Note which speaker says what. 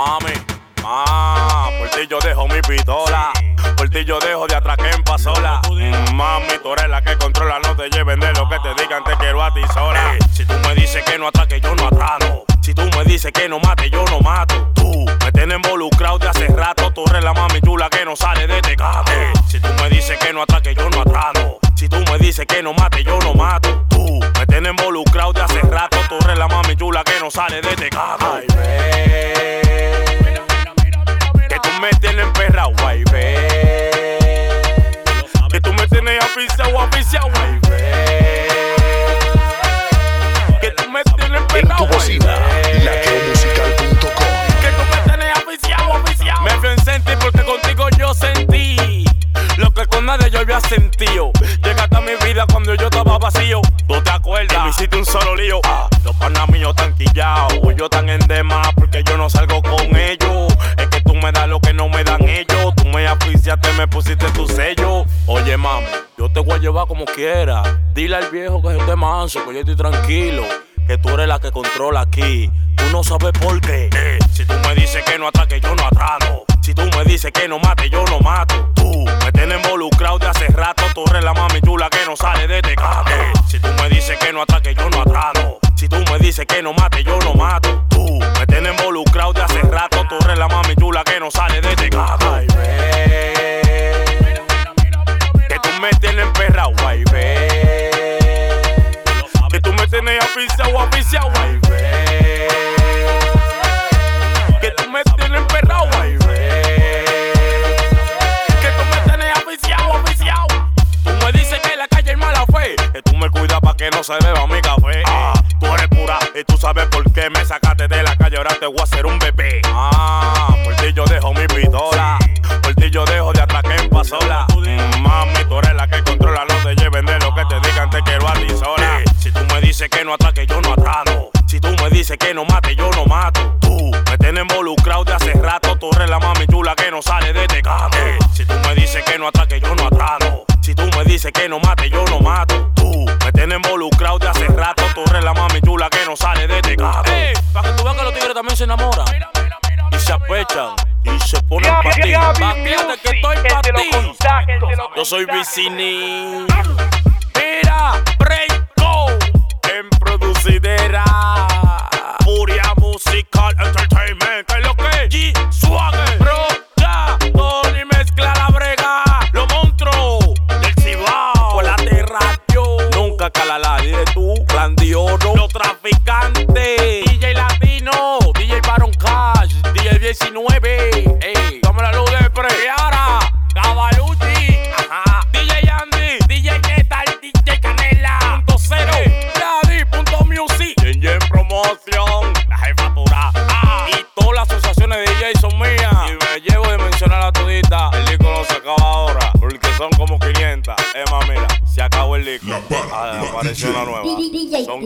Speaker 1: mami. Ma, por ti yo dejo mi pistola. Por ti yo dejo de atraque en pasola. Mm, mami, tú eres la que controla, no te lleven de lo que te digan, te quiero a ti sola. Si tú me dices que no ataque, yo no atraco. Si tú me dices que no mate, yo no mato. Tú me tienes involucrado de hace rato. Tú eres la mami chula que no sale de tecate. Hey, si tú me dices que no ataque, yo no atraco. Si tú me dices que no mate, yo no mato. Tú me tienes involucrado de hace rato. Tú eres la mami chula que no sale de tecate. Ay, me tienes emperrado, ay, ve. Que tú me tienes aficiado, aficiado, ay, ve. Que tú me tienes
Speaker 2: En
Speaker 1: emperrado,
Speaker 2: tu
Speaker 1: ay,
Speaker 2: bocina, laqueomusical.com.
Speaker 1: Que tú me tienes aficiado, aficiado. Me fui en sentir porque contigo yo sentí lo que con nadie yo había sentido. Llegaste a mi vida cuando yo estaba vacío. ¿Tú te acuerdas? Y me hiciste un solo lío. Ah, los panas míos tan quillados. Me pusiste tu sello. Oye, mami, yo te voy a llevar como quiera. Dile al viejo que se esté manso, que yo estoy tranquilo. Que tú eres la que controla aquí. Tú no sabes por qué. Eh, si tú me dices que no atraque, yo no atraco. Si tú me dices que no mate, yo no mato. Tú me tienes involucrado de hace rato. Tú eres la mami chula que no sale de gato. Eh, si tú me dices que no atraque, yo no atraco. Si tú me dices que no mate, yo no mato. Tú me tienes involucrado de hace rato. Tú eres la mami chula que no sale de este aficiado, ay, ve. Que tú me tienes emperrado, ay. Que tú me tienes aficiado, aficiado. Tú me dices que en la calle hay mala fe. Que tú me cuidas para que no se beba mi café. Ah, tú eres pura y tú sabes por qué me sacaste de la calle. Ahora te voy a hacer un bebé. Ah, por ti yo dejo mi pistola. Por ti yo dejo de atraque en pasola. Mm, Mami, tú eres la que controla. No te lleven de lo que te digan, te quiero a ti sola. Si tú me dices que no atraque, yo no atraco. Si tú me dices que no mate, yo no mato. Tú me tienes involucrado de hace rato. Tú eres la mami chula que no sale de este gato. Si tú me dices que no atraque, yo no atraco. Si tú me dices que no mate, yo no mato. Tú me tienes involucrado de hace rato. Tú eres la mami chula que no sale de este gato. para que tú veas que los tigres también se enamoran. Y se apechan. Y se ponen pa' ti. Que estoy pa' ti. Yo soy Vicini. see
Speaker 2: that?
Speaker 1: Guarajá não
Speaker 3: é
Speaker 1: lá.
Speaker 3: Só
Speaker 1: um